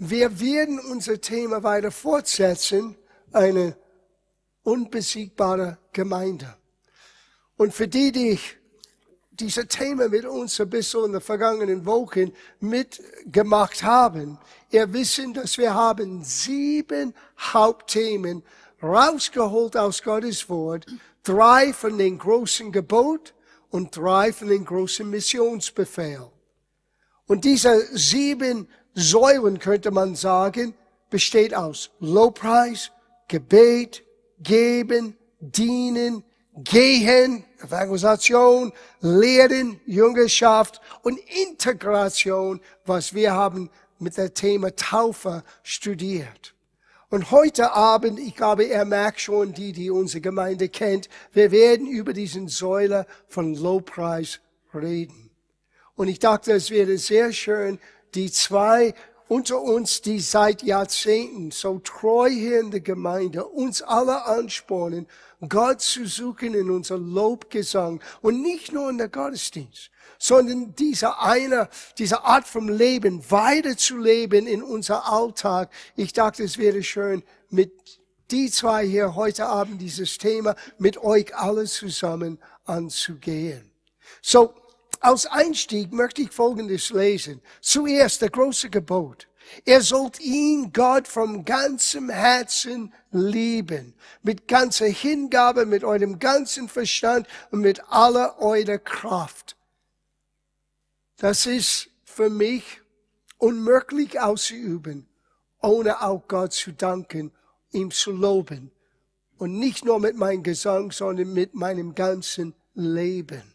Wir werden unser Thema weiter fortsetzen, eine unbesiegbare Gemeinde. Und für die, die diese Thema mit uns ein bisschen in den vergangenen Wochen mitgemacht haben, ihr wissen, dass wir haben sieben Hauptthemen rausgeholt aus Gottes Wort, drei von den großen Gebot und drei von den großen Missionsbefehl. Und diese sieben Säulen, könnte man sagen, besteht aus Lobpreis, Gebet, Geben, Dienen, Gehen, Evangelisation, Lehren, Jüngerschaft und Integration, was wir haben mit dem Thema Taufe studiert. Und heute Abend, ich glaube, er merkt schon, die, die unsere Gemeinde kennt, wir werden über diesen Säule von Lobpreis reden. Und ich dachte, es wäre sehr schön, die zwei unter uns, die seit Jahrzehnten so treu hier in der Gemeinde uns alle anspornen, Gott zu suchen in unser Lobgesang und nicht nur in der Gottesdienst, sondern diese eine, diese Art vom Leben weiter zu leben in unser Alltag. Ich dachte, es wäre schön, mit die zwei hier heute Abend dieses Thema mit euch alle zusammen anzugehen. So, als Einstieg möchte ich Folgendes lesen. Zuerst der große Gebot. Ihr sollt ihn, Gott, vom ganzem Herzen lieben. Mit ganzer Hingabe, mit eurem ganzen Verstand und mit aller eurer Kraft. Das ist für mich unmöglich auszuüben, ohne auch Gott zu danken, ihm zu loben. Und nicht nur mit meinem Gesang, sondern mit meinem ganzen Leben.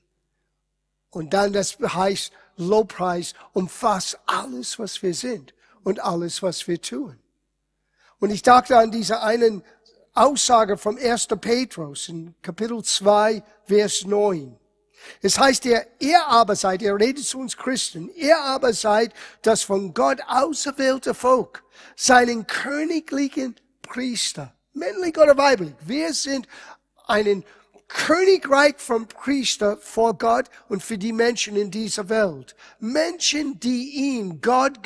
Und dann das heißt, Lobpreis umfasst alles, was wir sind und alles, was wir tun. Und ich dachte an diese einen Aussage vom 1. Petrus in Kapitel 2, Vers 9. Es heißt ihr, ihr aber seid, ihr redet zu uns Christen, ihr aber seid das von Gott auserwählte Volk, seinen königlichen Priester, männlich oder weiblich. Wir sind einen Königreich vom Priester vor Gott und für die Menschen in dieser Welt. Menschen, die ihm, Gott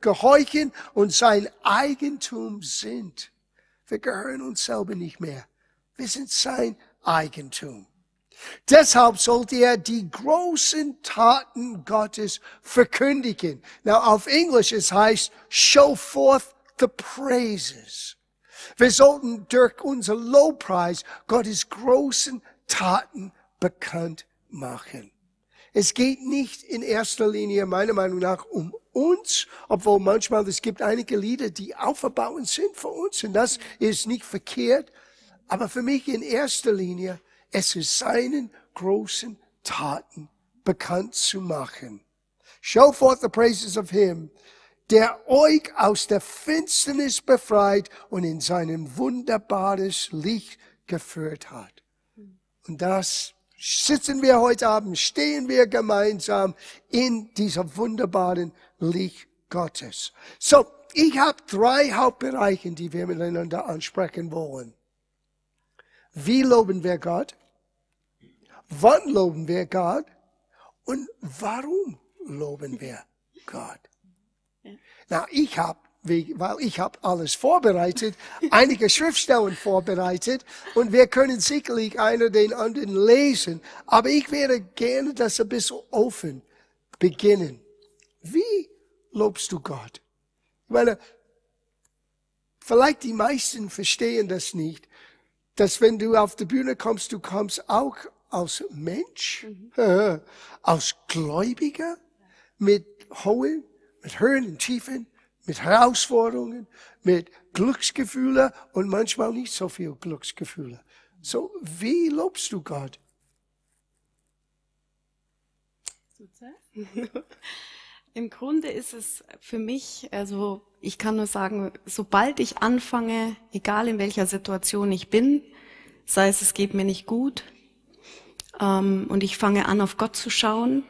gehorchen und sein Eigentum sind. Wir gehören uns selber nicht mehr. Wir sind sein Eigentum. Deshalb sollte er die großen Taten Gottes verkündigen. Now auf Englisch es heißt, show forth the praises. Wir sollten durch unser Lobpreis Gottes großen Taten bekannt machen. Es geht nicht in erster Linie, meiner Meinung nach, um uns, obwohl manchmal es gibt einige Lieder, die auferbauend sind für uns und das ist nicht verkehrt. Aber für mich in erster Linie, es ist seinen großen Taten bekannt zu machen. Show forth the praises of him der euch aus der Finsternis befreit und in sein wunderbares Licht geführt hat. Und das sitzen wir heute Abend, stehen wir gemeinsam in dieser wunderbaren Licht Gottes. So, ich habe drei Hauptbereiche, die wir miteinander ansprechen wollen. Wie loben wir Gott? Wann loben wir Gott? Und warum loben wir Gott? Na, ich habe weil ich habe alles vorbereitet, einige Schriftstellen vorbereitet und wir können sicherlich einer den anderen lesen. Aber ich werde gerne das ein bisschen offen beginnen. Wie lobst du Gott? Ich meine, vielleicht die meisten verstehen das nicht, dass wenn du auf die Bühne kommst, du kommst auch als Mensch, mhm. als Gläubiger mit hohen mit Höhen und Tiefen, mit Herausforderungen, mit Glücksgefühlen und manchmal nicht so viel Glücksgefühle. So, wie lobst du Gott? Im Grunde ist es für mich, also ich kann nur sagen, sobald ich anfange, egal in welcher Situation ich bin, sei es, es geht mir nicht gut, ähm, und ich fange an, auf Gott zu schauen,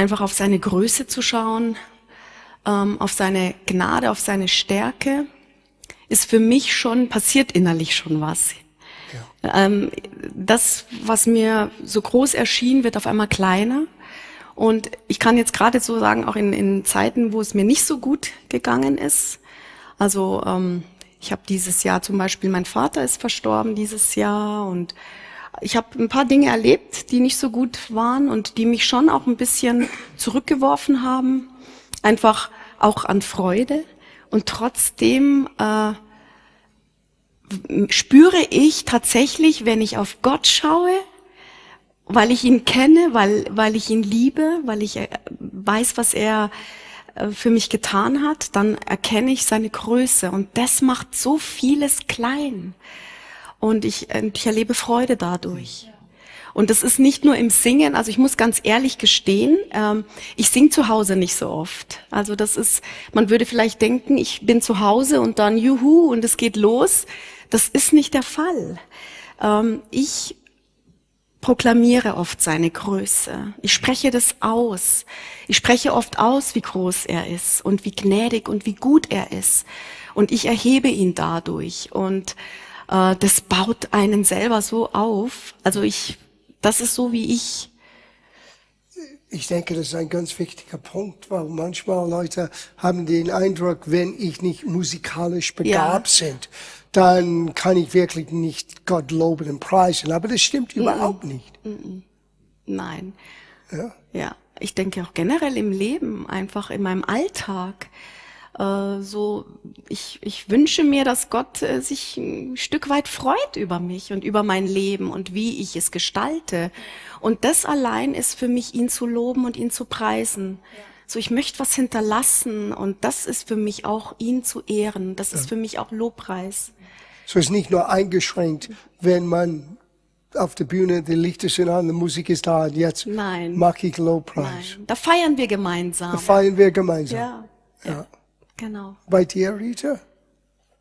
einfach auf seine Größe zu schauen, ähm, auf seine Gnade, auf seine Stärke, ist für mich schon, passiert innerlich schon was. Ja. Ähm, das, was mir so groß erschien, wird auf einmal kleiner. Und ich kann jetzt gerade so sagen, auch in, in Zeiten, wo es mir nicht so gut gegangen ist. Also ähm, ich habe dieses Jahr zum Beispiel, mein Vater ist verstorben dieses Jahr und ich habe ein paar Dinge erlebt, die nicht so gut waren und die mich schon auch ein bisschen zurückgeworfen haben, einfach auch an Freude. Und trotzdem äh, spüre ich tatsächlich, wenn ich auf Gott schaue, weil ich ihn kenne, weil, weil ich ihn liebe, weil ich äh, weiß, was er äh, für mich getan hat, dann erkenne ich seine Größe und das macht so vieles klein. Und ich, äh, ich erlebe Freude dadurch. Und das ist nicht nur im Singen, also ich muss ganz ehrlich gestehen, ähm, ich singe zu Hause nicht so oft. Also das ist, man würde vielleicht denken, ich bin zu Hause und dann juhu und es geht los. Das ist nicht der Fall. Ähm, ich proklamiere oft seine Größe. Ich spreche das aus. Ich spreche oft aus, wie groß er ist und wie gnädig und wie gut er ist. Und ich erhebe ihn dadurch. Und äh, das baut einen selber so auf. Also ich, das ist so, wie ich ich denke, das ist ein ganz wichtiger Punkt, weil manchmal Leute haben den Eindruck, wenn ich nicht musikalisch begabt ja. sind, dann kann ich wirklich nicht Gott loben und preisen. Aber das stimmt mm -mm. überhaupt nicht. Mm Nein. Ja? ja, ich denke auch generell im Leben, einfach in meinem Alltag. Äh, so, ich, ich wünsche mir, dass Gott äh, sich ein Stück weit freut über mich und über mein Leben und wie ich es gestalte. Und das allein ist für mich, ihn zu loben und ihn zu preisen. So, ich möchte was hinterlassen und das ist für mich auch, ihn zu ehren. Das ist für mich auch Lobpreis. So ist nicht nur eingeschränkt, wenn man auf der Bühne, die Lichter sind an, die Musik ist da und jetzt Nein. mag ich Lobpreis. Nein. Da feiern wir gemeinsam. Da feiern wir gemeinsam. Ja. ja. ja. Genau. Bei dir, Rita?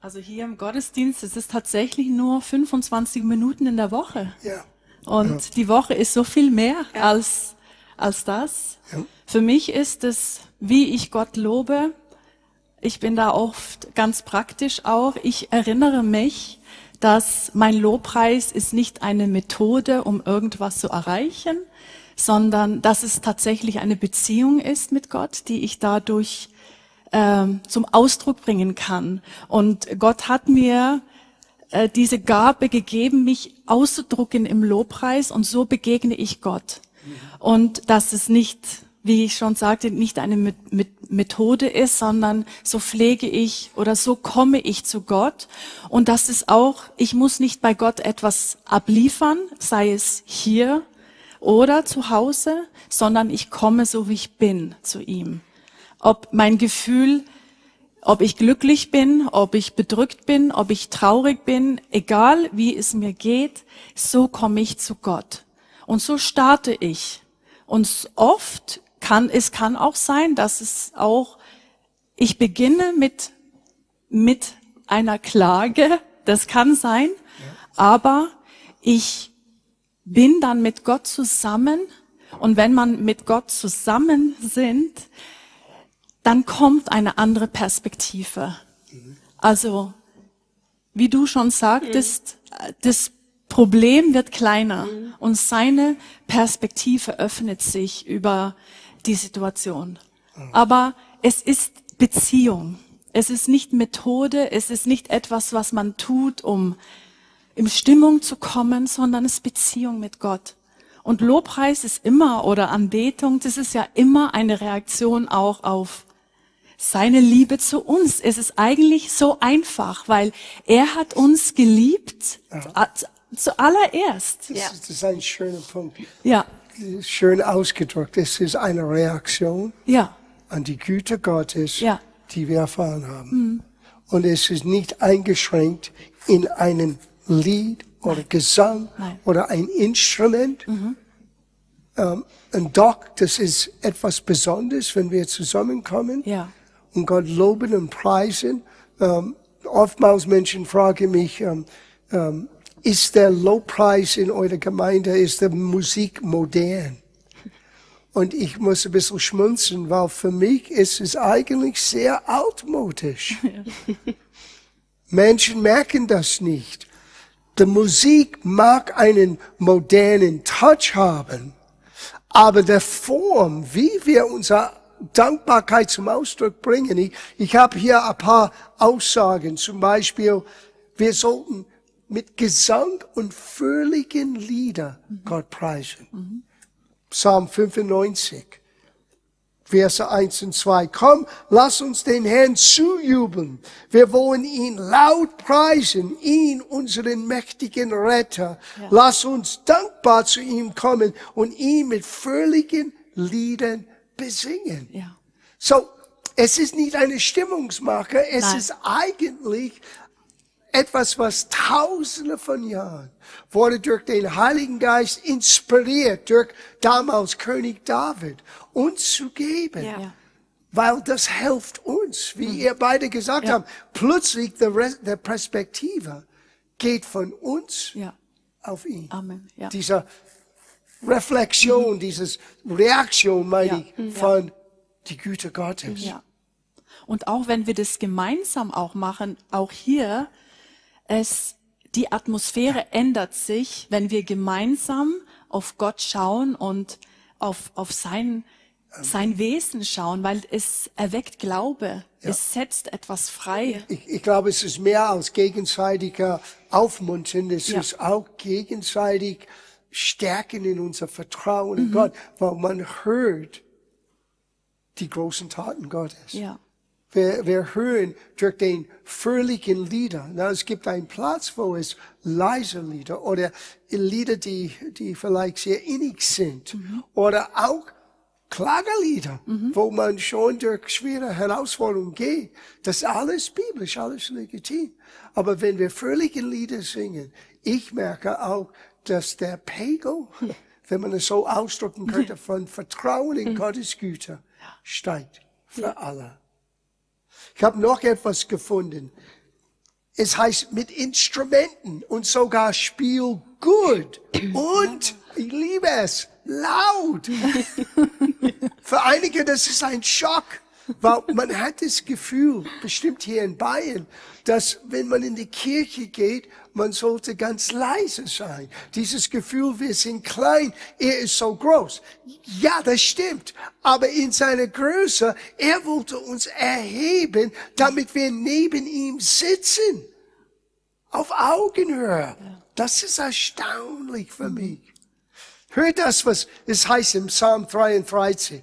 Also hier im Gottesdienst ist es tatsächlich nur 25 Minuten in der Woche. Ja. Und ja. die Woche ist so viel mehr ja. als, als das. Ja. Für mich ist es, wie ich Gott lobe. Ich bin da oft ganz praktisch auch. Ich erinnere mich, dass mein Lobpreis ist nicht eine Methode, um irgendwas zu erreichen, sondern dass es tatsächlich eine Beziehung ist mit Gott, die ich dadurch ähm, zum Ausdruck bringen kann. Und Gott hat mir äh, diese Gabe gegeben, mich auszudrucken im Lobpreis und so begegne ich Gott. Und dass es nicht, wie ich schon sagte, nicht eine Methode ist, sondern so pflege ich oder so komme ich zu Gott. Und das ist auch, ich muss nicht bei Gott etwas abliefern, sei es hier oder zu Hause, sondern ich komme so wie ich bin zu ihm ob mein Gefühl, ob ich glücklich bin, ob ich bedrückt bin, ob ich traurig bin, egal wie es mir geht, so komme ich zu Gott. Und so starte ich. Und oft kann, es kann auch sein, dass es auch, ich beginne mit, mit einer Klage, das kann sein, aber ich bin dann mit Gott zusammen und wenn man mit Gott zusammen sind, dann kommt eine andere Perspektive. Also, wie du schon sagtest, das Problem wird kleiner und seine Perspektive öffnet sich über die Situation. Aber es ist Beziehung. Es ist nicht Methode, es ist nicht etwas, was man tut, um in Stimmung zu kommen, sondern es ist Beziehung mit Gott. Und Lobpreis ist immer, oder Anbetung, das ist ja immer eine Reaktion auch auf seine Liebe zu uns. Es ist eigentlich so einfach, weil er hat uns geliebt ja. zuallererst. Das, ja. das ist ein schöner Punkt. Ja. Schön ausgedrückt. Es ist eine Reaktion ja. an die Güte Gottes, ja. die wir erfahren haben. Mhm. Und es ist nicht eingeschränkt in einen Lied oder Nein. Gesang Nein. oder ein Instrument. Mhm. Ähm, und doch, das ist etwas Besonderes, wenn wir zusammenkommen. Ja und Gott loben und preisen. Ähm, oftmals Menschen fragen mich, ähm, ähm, ist der Lobpreis in eurer Gemeinde, ist der Musik modern? Und ich muss ein bisschen schmunzeln, weil für mich ist es eigentlich sehr altmodisch. Menschen merken das nicht. Die Musik mag einen modernen Touch haben, Aber der Form, wie wir unsere Dankbarkeit zum Ausdruck bringen, ich, ich habe hier ein paar Aussagen. Zum Beispiel, wir sollten mit Gesang und fröhlichen Lieder Gott preisen. Psalm 95. Verse 1 und 2. Komm, lass uns den Herrn zujubeln. Wir wollen ihn laut preisen, ihn, unseren mächtigen Retter. Ja. Lass uns dankbar zu ihm kommen und ihn mit fröhlichen Liedern besingen. Ja. So, es ist nicht eine Stimmungsmache, es Nein. ist eigentlich etwas, was tausende von Jahren wurde durch den Heiligen Geist inspiriert, durch damals König David, uns zu geben. Ja. Weil das hilft uns, wie mhm. ihr beide gesagt ja. habt. Plötzlich der, der Perspektive geht von uns ja. auf ihn. Amen. Ja. Dieser Reflexion, mhm. dieses Reaktion, meine ich, mhm. von die Güte Gottes. Ja. Und auch wenn wir das gemeinsam auch machen, auch hier, es, die Atmosphäre ändert sich, wenn wir gemeinsam auf Gott schauen und auf, auf sein, sein Wesen schauen, weil es erweckt Glaube. Ja. Es setzt etwas frei. Ich, ich, glaube, es ist mehr als gegenseitiger Aufmuntern. Es ja. ist auch gegenseitig Stärken in unser Vertrauen in mhm. Gott, weil man hört die großen Taten Gottes. Ja. Wir, wir hören durch den fröhlichen Lieder. Na, es gibt einen Platz, wo es leise Lieder oder Lieder, die, die vielleicht sehr innig sind. Mhm. Oder auch Klagelieder, mhm. wo man schon durch schwere Herausforderungen geht. Das ist alles biblisch, alles legitim. Aber wenn wir fröhliche Lieder singen, ich merke auch, dass der Pegel, wenn man es so ausdrücken könnte, von Vertrauen in mhm. Gottes Güte steigt für alle. Ich habe noch etwas gefunden. Es heißt mit Instrumenten und sogar Spiel gut. Und ich liebe es, laut. Für einige, das ist ein Schock. Weil man hat das Gefühl, bestimmt hier in Bayern, dass wenn man in die Kirche geht, man sollte ganz leise sein. Dieses Gefühl, wir sind klein, er ist so groß. Ja, das stimmt. Aber in seiner Größe, er wollte uns erheben, damit wir neben ihm sitzen. Auf Augenhöhe. Das ist erstaunlich für mich. Hört das, was es heißt im Psalm 33,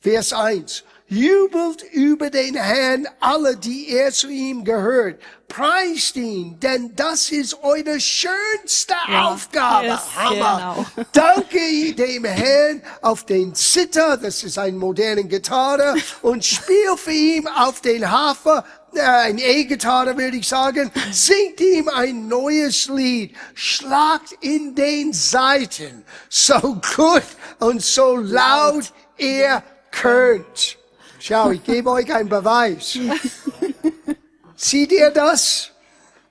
Vers 1. Jubelt über den Herrn alle, die er zu ihm gehört. Preist ihn, denn das ist eure schönste ja, Aufgabe. Yes, Hammer. Genau. Danke dem Herrn auf den Zither, das ist ein modernen Gitarre, und spiel für ihn auf den Hafer, äh, ein E-Gitarre würde ich sagen, singt ihm ein neues Lied, schlagt in den Saiten, so gut und so laut ihr könnt. Schau, ich gebe euch einen Beweis. Seht ihr das?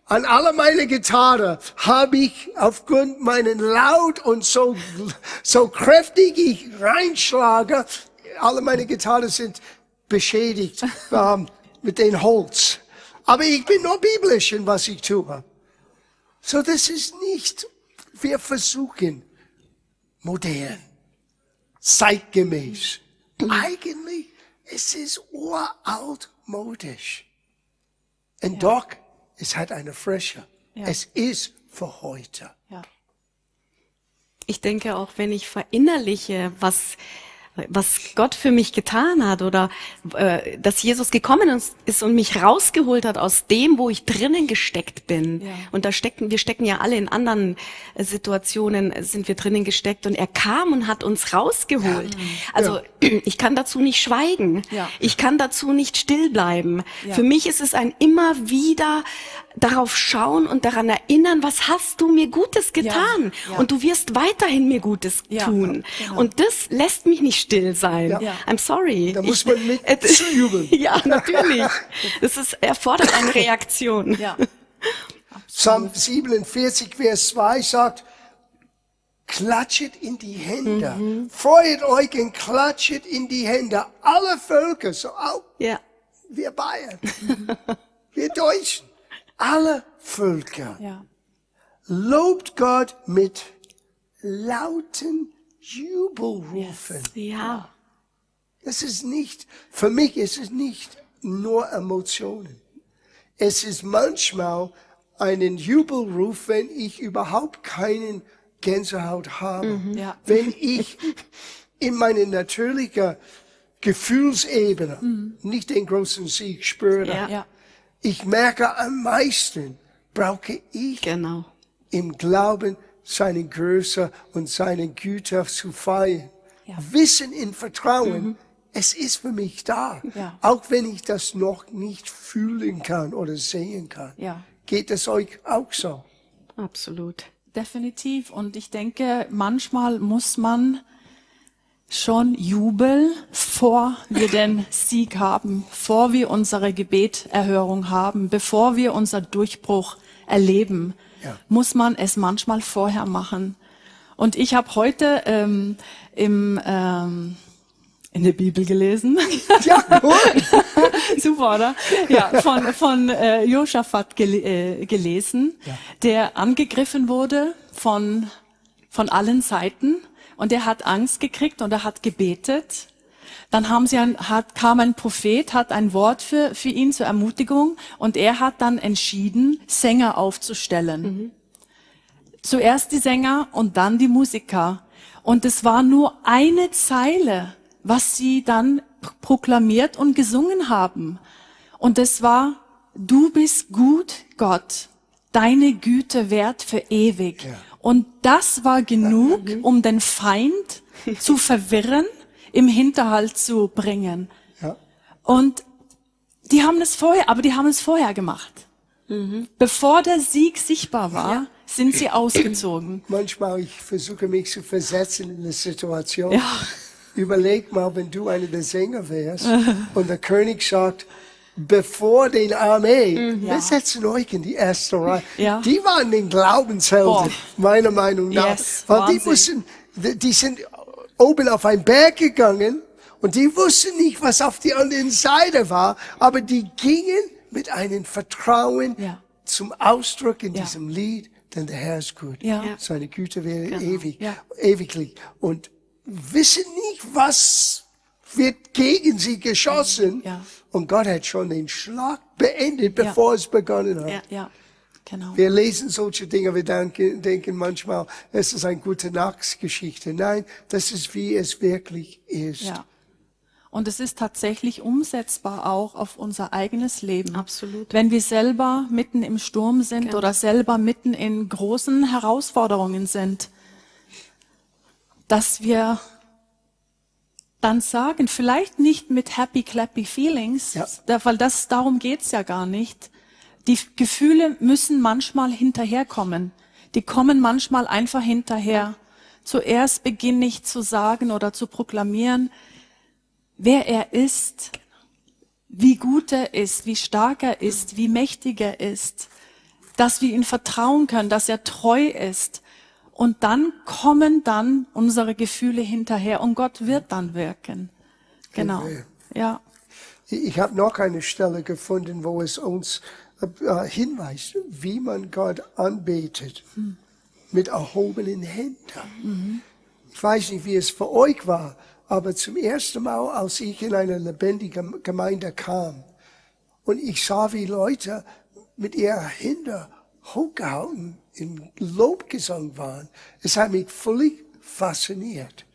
An alle meine Gitarre habe ich aufgrund meinen Laut und so, so kräftig ich reinschlage, alle meine Gitarren sind beschädigt ähm, mit dem Holz. Aber ich bin nur biblisch in was ich tue. So, das ist nicht, wir versuchen modern, zeitgemäß. Eigentlich es ist uraltmodisch. Und ja. doch, es hat eine Frische. Ja. Es ist für heute. Ja. Ich denke auch, wenn ich verinnerliche, was was Gott für mich getan hat oder äh, dass Jesus gekommen ist und mich rausgeholt hat aus dem, wo ich drinnen gesteckt bin. Ja. Und da stecken, wir stecken ja alle in anderen äh, Situationen, sind wir drinnen gesteckt und er kam und hat uns rausgeholt. Ja. Also ja. ich kann dazu nicht schweigen. Ich kann dazu nicht still bleiben. Für mich ist es ein immer wieder darauf schauen und daran erinnern, was hast du mir Gutes getan? Und du wirst weiterhin mir Gutes tun. Genau. Und das lässt mich nicht still sein. I'm sorry. Da muss man mit zujubeln. ja, natürlich. Das ist, erfordert eine Reaktion. Ja. Psalm 47, Vers 2 sagt, klatschet in die Hände. Mhm. Freut euch und klatschet in die Hände. Alle Völker, so auch ja. wir Bayern, wir Deutschen alle Völker. Ja. Lobt Gott mit lauten Jubel rufen. Ja. Es ist nicht, für mich ist es nicht nur Emotionen. Es ist manchmal einen Jubelruf, wenn ich überhaupt keinen Gänsehaut habe. Ja. Wenn ich in meine natürliche Gefühlsebene nicht den großen Sieg spüre. Ja. Ich merke am meisten, brauche ich Genau. im Glauben seine Größe und seine Güte zu feiern. Ja. Wissen in Vertrauen, es ist für mich da. Ja. Auch wenn ich das noch nicht fühlen kann oder sehen kann. Ja. Geht es euch auch so? Absolut. Definitiv. Und ich denke, manchmal muss man schon jubeln, vor wir den Sieg haben, vor wir unsere Gebeterhörung haben, bevor wir unser Durchbruch erleben, Ja. muss man es manchmal vorher machen. Und ich habe heute ähm, im ähm, in der Bibel gelesen. Ja, gut. Super, oder? Ja, von, von äh, Josaphat gel äh, gelesen, der angegriffen wurde von, von allen Seiten und er hat Angst gekriegt und er hat gebetet. Dann haben sie ein, hat, kam ein Prophet, hat ein Wort für, für ihn zur Ermutigung und er hat dann entschieden, Sänger aufzustellen. Zuerst die Sänger und dann die Musiker. Und es war nur eine Zeile, was sie dann proklamiert und gesungen haben. Und es war, du bist gut, Gott. Deine Güte währt für ewig. Ja. Und das war genug, um den Feind zu verwirren, im Hinterhalt zu bringen. Ja. Und die haben es vorher, aber die haben es vorher gemacht. Bevor der Sieg sichtbar war, sind sie ausgezogen. Manchmal ich versuche mich zu versetzen in eine Situation. Ja. Überleg mal, wenn du einer der Sänger wärst und der König sagt, bevor den Armee, wir setzen euch in die erste Reihe. Mhm, Ja. Die waren den Glaubenshelden, Boah. meiner Meinung nach. Yes, Weil die Wahnsinn. mussten, die die sind oben auf einen Berg gegangen und die wussten nicht, was auf die anderen Seite war, aber die gingen mit einem Vertrauen Ja. zum Ausdruck in Ja. diesem Lied, denn der Herr ist gut. Ja. Seine Güte wäre ewig, Ja. ewiglich. Und wissen nicht, was wird gegen sie geschossen. Ja. Und Gott hat schon den Schlag beendet, bevor es begonnen hat. Genau. Wir lesen solche Dinge, wir denken, denken manchmal, es ist eine gute Nachtsgeschichte. Nein, das ist, wie es wirklich ist. Ja. Und es ist tatsächlich umsetzbar auch auf unser eigenes Leben. Absolut. Wenn wir selber mitten im Sturm sind Genau. oder selber mitten in großen Herausforderungen sind, dass wir dann sagen, vielleicht nicht mit happy clappy feelings, Ja. weil das darum geht's ja gar nicht. Die Gefühle müssen manchmal hinterherkommen. Die kommen manchmal einfach hinterher. Zuerst beginne ich zu sagen oder zu proklamieren, wer er ist, wie gut er ist, wie stark er ist, wie mächtig er ist, dass wir ihm vertrauen können, dass er treu ist. Und dann kommen dann unsere Gefühle hinterher und Gott wird dann wirken. Genau. Okay. Ja. Ich habe noch eine Stelle gefunden, wo es uns äh, hinweist, wie man Gott anbetet. Mit erhobenen Händen. Ich weiß nicht, wie es für euch war, aber zum ersten Mal, als ich in eine lebendige Gemeinde kam und ich sah, wie Leute mit ihren Händen hochgehalten in Lobgesang waren, es hat mich völlig fasziniert.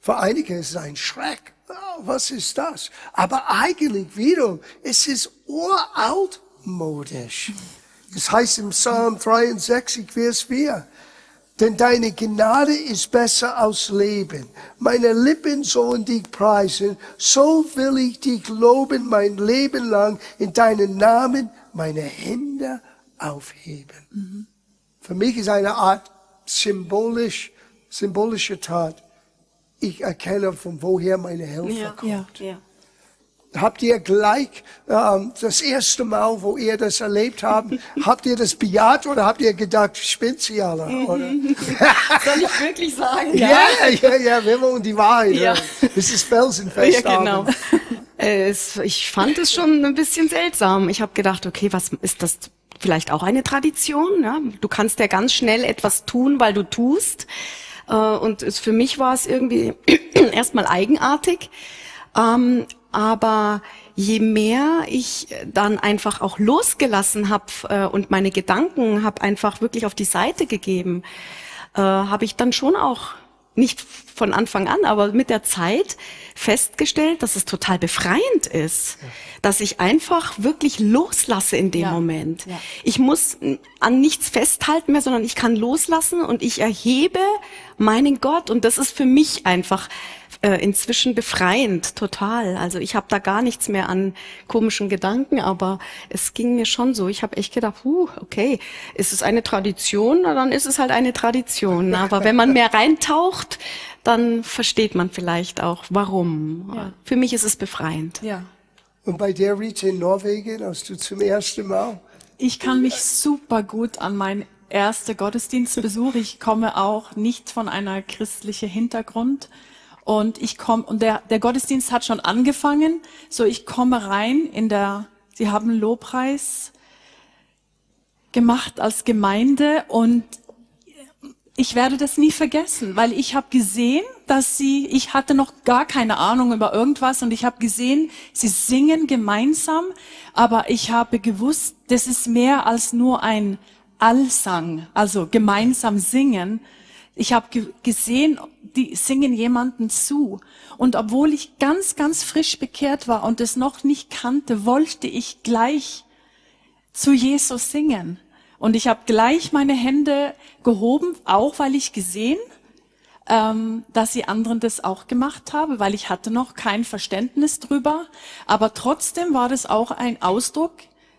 Für einige ist es ein Schreck. Oh, was ist das? Aber eigentlich wiederum, es ist uraltmodisch. Es heißt im Psalm 63, Vers 4, denn deine Gnade ist besser als Leben. Meine Lippen sollen dich preisen, so will ich dich loben mein Leben lang, in deinen Namen meine Hände aufheben. Für mich ist eine Art symbolisch, symbolische Tat. Ich erkenne, von woher meine Hilfe Ja. kommt. Ja. Ja. Habt ihr gleich ähm, das erste Mal, wo ihr das erlebt habt, habt ihr das bejaht oder habt ihr gedacht, spinnt sie alle? Oder? Soll ich wirklich sagen? Ja, ja, ja, wir wollen die Wahrheit. Ja. Das ist felsenfest. Ja, genau. Es, ich fand es schon ein bisschen seltsam. Ich habe gedacht, okay, was ist das vielleicht auch eine Tradition? Ja? Du kannst ja ganz schnell etwas tun, weil du tust. Äh, und es, für mich war es irgendwie erstmal eigenartig. Ähm, aber je mehr ich dann einfach auch losgelassen habe äh, und meine Gedanken habe einfach wirklich auf die Seite gegeben, äh, habe ich dann schon auch nicht von Anfang an, aber mit der Zeit festgestellt, dass es total befreiend ist, dass ich einfach wirklich loslasse in dem ja. Moment. Ja. Ich muss an nichts festhalten mehr, sondern ich kann loslassen und ich erhebe meinen Gott und das ist für mich einfach äh, inzwischen befreiend, total. Also ich habe da gar nichts mehr an komischen Gedanken, aber es ging mir schon so. Ich habe echt gedacht, huh, okay, ist es eine Tradition, na, dann ist es halt eine Tradition. Aber wenn man mehr reintaucht, dann versteht man vielleicht auch, warum. Ja. Für mich ist es befreiend. Ja. Und bei der Rita in Norwegen hast du zum ersten Mal? Ich kann mich super gut an meinen ersten Gottesdienstbesuch. Ich komme auch nicht von einer christlichen Hintergrund. Und ich komme, und der, der Gottesdienst hat schon angefangen. So, ich komme rein in der, sie haben Lobpreis gemacht als Gemeinde und ich werde das nie vergessen, weil ich habe gesehen, dass sie, ich hatte noch gar keine Ahnung über irgendwas und ich habe gesehen, sie singen gemeinsam, aber ich habe gewusst, das ist mehr als nur ein Allsang, also gemeinsam singen, ich habe ge gesehen, die singen jemanden zu. Und obwohl ich ganz, ganz frisch bekehrt war und es noch nicht kannte, wollte ich gleich zu Jesus singen. Und ich habe gleich meine Hände gehoben, auch weil ich gesehen, ähm, dass die anderen das auch gemacht haben, weil ich hatte noch kein Verständnis drüber. Aber trotzdem war das auch ein Ausdruck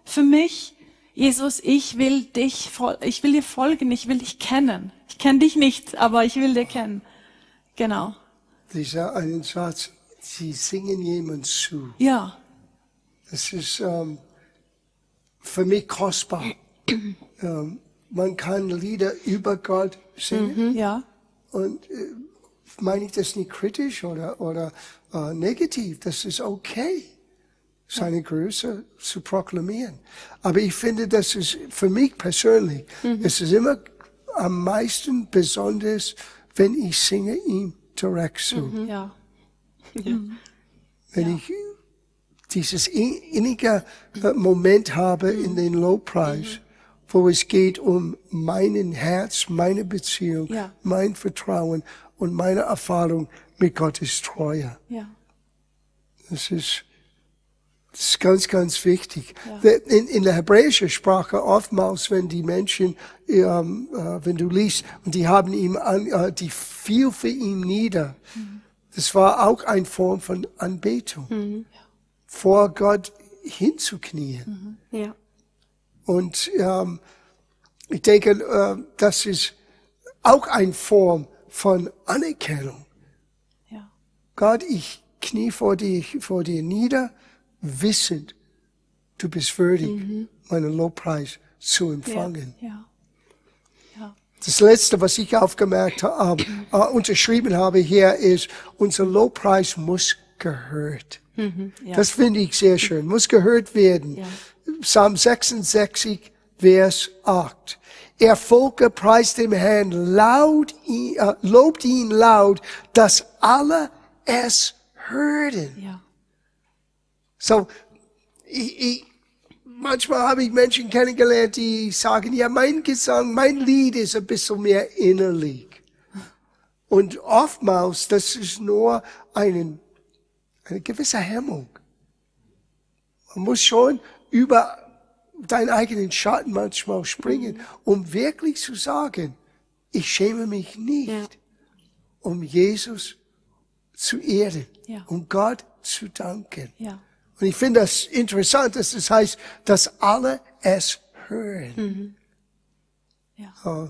für mich, Jesus, ich will dich, ich will dir folgen, ich will dich kennen. Ich kenne dich nicht, aber ich will dich kennen. Genau. Dieser einen Satz, sie singen jemand zu. Ja. Das ist ähm, für mich kostbar. ähm, man kann Lieder über Gott singen. Mhm, ja. Und äh, meine ich das nicht kritisch oder, oder äh, negativ. Das ist okay seine Größe zu proklamieren. Aber ich finde, das ist für mich persönlich, mhm. es ist immer am meisten besonders, wenn ich singe ihm direkt zu. Mhm, ja. ja. Mhm. Wenn ja. ich dieses innige äh, Moment habe in den Lobpreis, mhm. wo es geht um meinen Herz, meine Beziehung, ja. mein Vertrauen und meine Erfahrung mit Gottes Treue. Ja. Das ist das ist ganz, ganz wichtig. Ja. In, in der hebräischen Sprache oftmals, wenn die Menschen, ähm, äh, wenn du liest, und die haben ihm, an, äh, die fiel für ihn nieder. Mhm. Das war auch eine Form von Anbetung. Mhm. Vor Gott hinzuknien. Mhm. Ja. Und ähm, ich denke, äh, das ist auch eine Form von Anerkennung. Ja. Gott, ich knie vor dir, vor dir nieder wissend, du bist würdig, mhm. meinen Lobpreis zu empfangen. Ja. ja. ja. Das letzte, was ich aufgemerkt habe, äh, unterschrieben habe hier, ist, unser Lobpreis muss gehört. Mhm, ja. Das finde ich sehr schön. Muss gehört werden. Psalm 66, Vers 8. Er Volke preist dem Herrn laut, äh, lobt ihn laut, dass alle es hörten. Ja. So, ich, ich, manchmal habe ich Menschen kennengelernt, die sagen, ja, mein Gesang, mein Lied ist ein bisschen mehr innerlich. Und oftmals, das ist nur einen, eine gewisse Hemmung. Man muss schon über deinen eigenen Schatten manchmal springen, um wirklich zu sagen, ich schäme mich nicht, ja. um Jesus zu ehren, ja. um Gott zu danken. Ja. Und ich finde das interessant, dass das heißt, dass alle es hören. Mhm. Ja. Oh,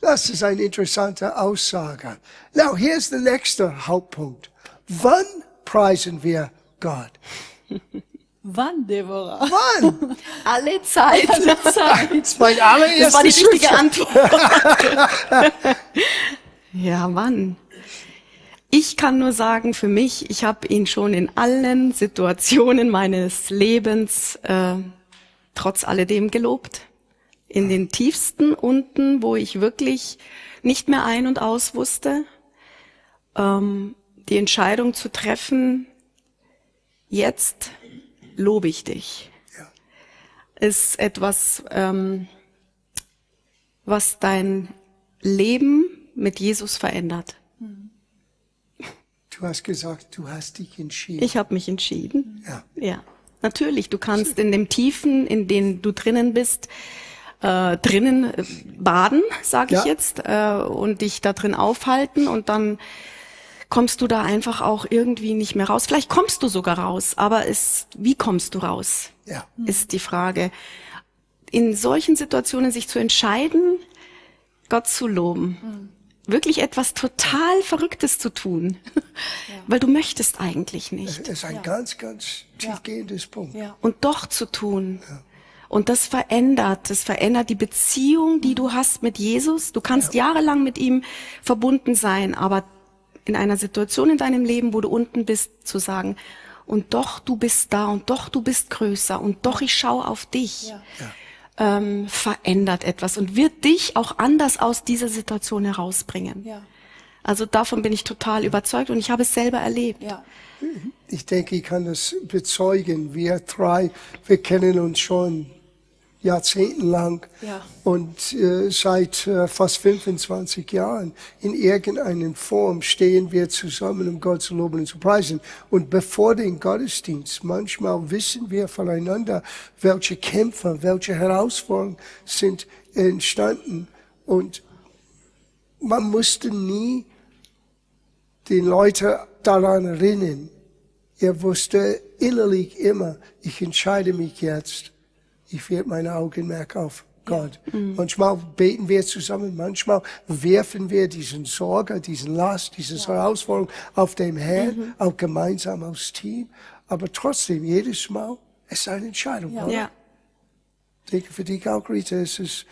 das ist eine interessante Aussage. Now, hier ist der nächste Hauptpunkt. Wann preisen wir Gott? Wann, Deborah? Wann? Alle Zeit. Alle Zeit. Mein das war die richtige Antwort. ja, wann? Ich kann nur sagen, für mich, ich habe ihn schon in allen Situationen meines Lebens äh, trotz alledem gelobt. In den tiefsten unten, wo ich wirklich nicht mehr ein und aus wusste, ähm, die Entscheidung zu treffen, jetzt lobe ich dich, Ja. ist etwas, ähm, was dein Leben mit Jesus verändert. Du hast gesagt, du hast dich entschieden. Ich habe mich entschieden. Ja. Ja, natürlich. Du kannst in dem Tiefen, in dem du drinnen bist, äh, drinnen äh, baden, sage ich Ja. jetzt, äh, und dich da drin aufhalten und dann kommst du da einfach auch irgendwie nicht mehr raus. Vielleicht kommst du sogar raus, aber es, wie kommst du raus, Ja. ist die Frage. In solchen Situationen sich zu entscheiden, Gott zu loben, wirklich etwas total Verrücktes zu tun, weil du möchtest eigentlich nicht. Es ist ein ganz, ganz tiefgehendes Punkt. Ja. und doch zu tun. Und das verändert, das verändert die Beziehung, die du hast mit Jesus. Du kannst jahrelang mit ihm verbunden sein, aber in einer Situation in deinem Leben, wo du unten bist, zu sagen, und doch du bist da und doch du bist größer und doch ich schaue auf dich, ähm, verändert etwas und wird dich auch anders aus dieser Situation herausbringen. Ja. Also davon bin ich total überzeugt und ich habe es selber erlebt. Ja. Ich denke, ich kann das bezeugen. Wir drei, wir kennen uns schon jahrzehntelang Ja. und äh, seit äh, fast 25 Jahren in irgendeiner Form stehen wir zusammen, um Gott zu loben und zu preisen. Und bevor den Gottesdienst, manchmal wissen wir voneinander, welche Kämpfe, welche Herausforderungen sind entstanden. Und man musste nie die Leute daran erinnern. Er wusste innerlich immer, ich entscheide mich jetzt. Ich werde mein Augenmerk auf Gott. Manchmal beten wir zusammen, manchmal werfen wir diesen Sorge, diesen Last, diese Herausforderung auf den Herrn, auch gemeinsam als Team. Aber trotzdem, jedes Mal, es ist eine Entscheidung. oder? Ja. Ich denke, für dich auch, Rita, es ist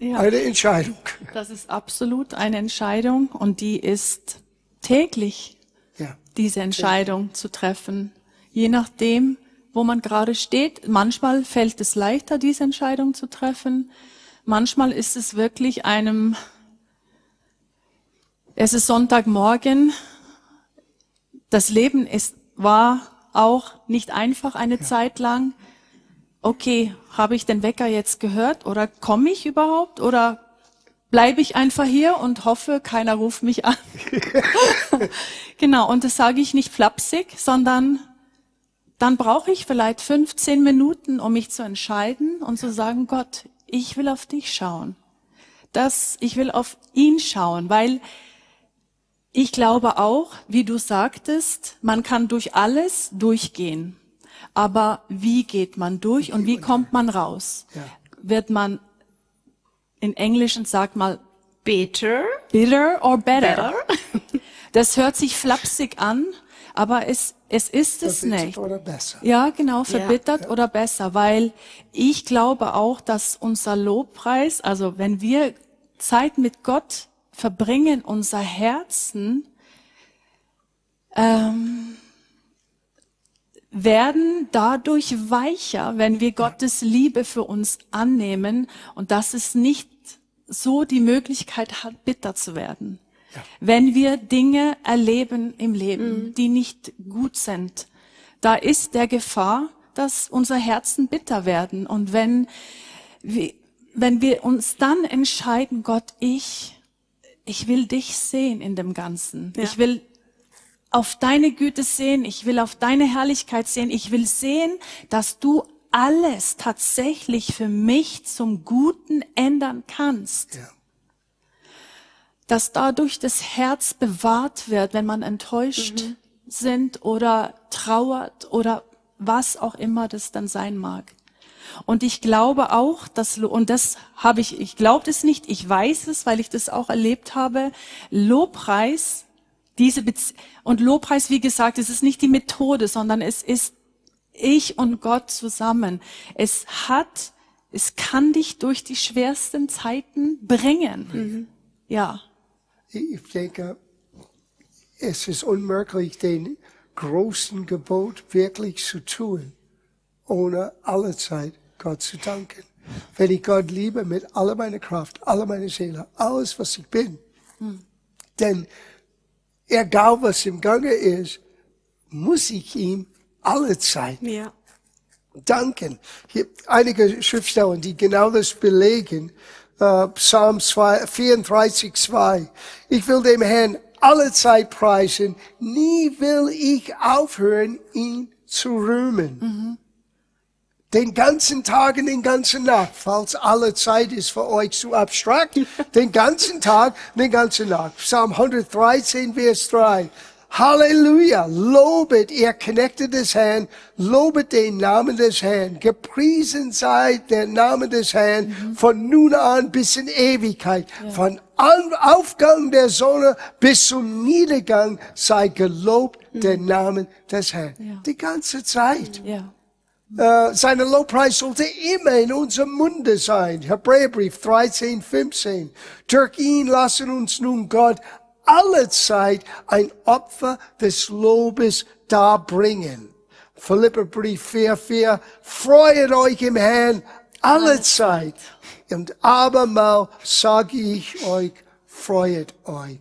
Ja. eine Entscheidung. Das ist absolut eine Entscheidung und die ist täglich, Ja. diese Entscheidung zu treffen. Je nachdem, wo man gerade steht. Manchmal fällt es leichter, diese Entscheidung zu treffen. Manchmal ist es wirklich einem, es ist Sonntagmorgen. Das Leben ist, war auch nicht einfach eine Zeit lang. Okay, habe ich den Wecker jetzt gehört oder komme ich überhaupt oder bleibe ich einfach hier und hoffe, keiner ruft mich an. genau, und das sage ich nicht flapsig, sondern dann brauche ich vielleicht 15 Minuten, um mich zu entscheiden und zu sagen, Gott, ich will auf dich schauen. Das, ich will auf ihn schauen, weil ich glaube auch, wie du sagtest, man kann durch alles durchgehen. Aber wie geht man durch und wie kommt man raus? Ja. Wird man, in Englischen sagt mal, Better. bitter or better? Better. Das hört sich flapsig an, aber es, es ist es Verbittert nicht. Oder besser. Ja, genau, verbittert oder besser, weil ich glaube auch, dass unser Lobpreis, also wenn wir Zeit mit Gott verbringen, unser Herzen ähm, werden dadurch weicher, wenn wir Gottes Liebe für uns annehmen und dass es nicht so die Möglichkeit hat, bitter zu werden. Wenn wir Dinge erleben im Leben, die nicht gut sind, da ist der Gefahr, dass unser Herzen bitter werden. Und wenn wir, wenn wir uns dann entscheiden, Gott, ich, ich will dich sehen in dem Ganzen. Ja. Ich will auf deine Güte sehen, ich will auf deine Herrlichkeit sehen, ich will sehen, dass du alles tatsächlich für mich zum Guten ändern kannst. Ja. Dass dadurch das Herz bewahrt wird, wenn man enttäuscht sind oder trauert oder was auch immer das dann sein mag. Und ich glaube auch, dass, und das habe ich, ich glaube das nicht, ich weiß es, weil ich das auch erlebt habe, Lobpreis, diese Bezie und Lobpreis, wie gesagt, es ist nicht die Methode, sondern es ist ich und Gott zusammen. Es hat, es kann dich durch die schwersten Zeiten bringen. Ja. Ich denke, es ist unmöglich, den großen Gebot wirklich zu tun, ohne alle Zeit Gott zu danken. Wenn ich Gott liebe mit aller meiner Kraft, aller meiner Seele, alles, was ich bin, Denn egal was im Gange ist, muss ich ihm alle Zeit Ja. danken. Hier einige Schriftstellen, die genau das belegen. Äh, Psalm 2, 34, 2. Ich will dem Herrn alle Zeit preisen. Nie will ich aufhören, ihn zu rühmen. Den ganzen Tag und den ganzen Nacht, falls alle Zeit ist für euch zu abstrakt, den ganzen Tag, den ganzen Nacht. Psalm 113, Vers 3. Halleluja! Lobet ihr Knechte des Herrn, lobet den Namen des Herrn. Gepriesen sei der Name des Herrn von nun an bis in Ewigkeit. Von an Aufgang der Sonne bis zum Niedergang sei gelobt der Name des Herrn. Ja. Die ganze Zeit. Ja. Äh, seine Lobpreis sollte immer in unserem Munde sein. Hebräerbrief 13, 15. Durch ihn lassen uns nun Gott alle Zeit ein Opfer des Lobes darbringen. Philipperbrief 4, 4. Freut euch im Herrn alle Zeit. Und abermal sage ich euch, freut euch.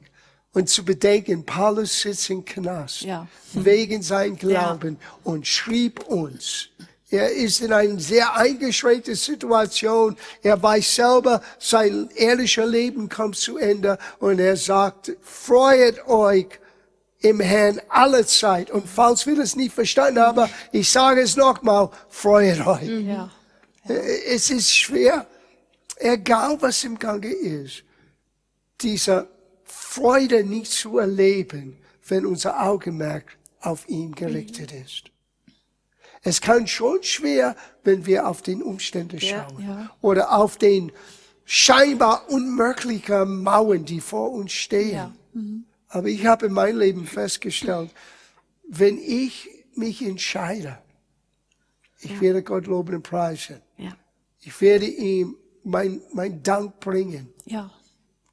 Und zu bedenken, Paulus sitzt in Knast Ja. wegen sein Glauben und schrieb uns. Er ist in einer sehr eingeschränkten Situation. Er weiß selber, sein ehrlicher Leben kommt zu Ende und er sagt, freut euch im Herrn alle Zeit. Und falls wir das nicht verstanden haben, ich sage es nochmal, freut euch. Ja. Es ist schwer, egal was im Gange ist, diese Freude nicht zu erleben, wenn unser Augenmerk auf ihn gerichtet ist. Es kann schon schwer, wenn wir auf den Umstände Ja, schauen ja. oder auf den scheinbar unmöglichen Mauern, die vor uns stehen. Ja. Aber ich habe in meinem Leben festgestellt, wenn ich mich entscheide, ich werde Gott loben und preisen. Ja. Ich werde ihm mein, mein Dank bringen. Ja.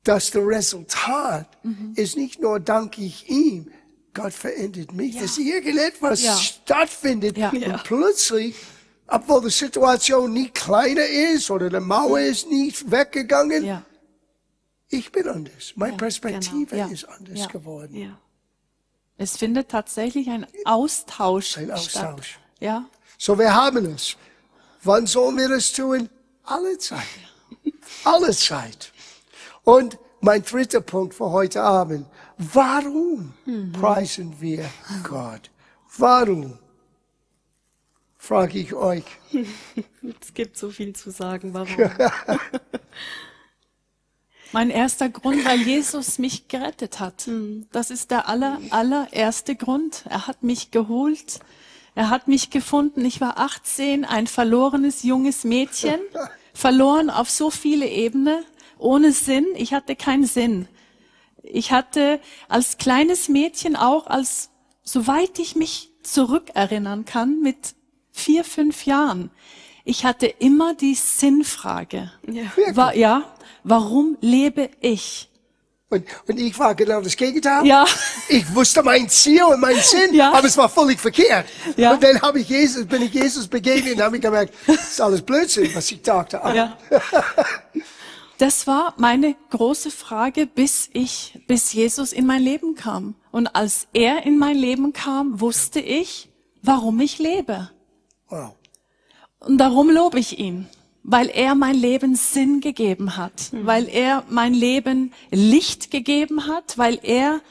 Dass das Resultat ist nicht nur danke ich ihm, Gott verändert mich, Ja. dass irgendetwas Ja. stattfindet Ja. und Ja. plötzlich, obwohl die Situation nicht kleiner ist oder die Mauer ist nicht weggegangen, Ja. ich bin anders. Meine Perspektive genau. Ja. ist anders Ja. geworden. Ja. Es findet tatsächlich ein Austausch Ein statt. Austausch. Ja. So, wir haben es. Wann sollen wir das tun? Alle Zeit. Alle Zeit. Und mein dritter Punkt für heute Abend. Warum preisen wir Gott? Warum? Frage ich euch. Es gibt so viel zu sagen, warum. Mein erster Grund, weil Jesus mich gerettet hat. Das ist der aller, allererste Grund. Er hat mich geholt. Er hat mich gefunden. Ich war 18, ein verlorenes junges Mädchen, verloren auf so viele Ebenen, ohne Sinn. Ich hatte keinen Sinn. Ich hatte als kleines Mädchen auch, als, soweit ich mich zurückerinnern kann, mit vier, fünf Jahren, ich hatte immer die Sinnfrage. Ja. Wa ja, warum lebe ich? Und, und ich war genau das Gegenteil. Ja. Ich wusste mein Ziel und mein Sinn, Ja. aber es war völlig verkehrt. Ja. Und dann habe ich Jesus, bin ich Jesus begegnet und habe ich gemerkt, das ist alles Blödsinn, was ich dachte. Ja. Das war meine große Frage, bis ich, bis Jesus in mein Leben kam. Und als er in mein Leben kam, wusste ich, warum ich lebe. Wow. Und darum lobe ich ihn, weil er mein Leben Sinn gegeben hat, weil er mein Leben Licht gegeben hat, weil er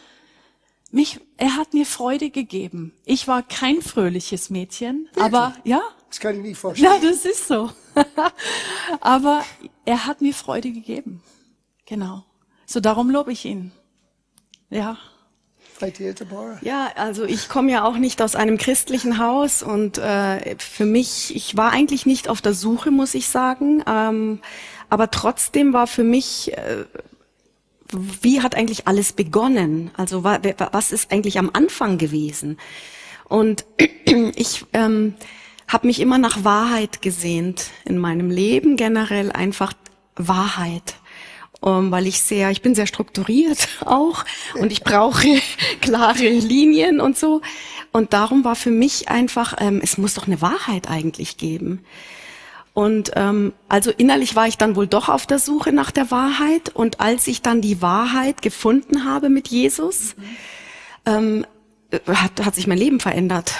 mich, er hat mir Freude gegeben. Ich war kein fröhliches Mädchen, aber ja, Das kann ich nicht vorstellen. ja, das ist so. aber er hat mir Freude gegeben. Genau. So darum lobe ich ihn. Ja. Bei dir, Deborah? Ja, also ich komme ja auch nicht aus einem christlichen Haus und äh, für mich, ich war eigentlich nicht auf der Suche, muss ich sagen, ähm, aber trotzdem war für mich, äh, wie hat eigentlich alles begonnen? Also wa, wa- was ist eigentlich am Anfang gewesen? Und ich ähm, habe mich immer nach Wahrheit gesehnt in meinem Leben generell einfach Wahrheit ähm, weil ich sehr, ich bin sehr strukturiert auch und ich brauche klare Linien und so. Und darum war für mich einfach, ähm, es muss doch eine Wahrheit eigentlich geben. Und ähm, also innerlich war ich dann wohl doch auf der Suche nach der Wahrheit. Und als ich dann die Wahrheit gefunden habe mit Jesus, ähm, hat, hat sich mein Leben verändert.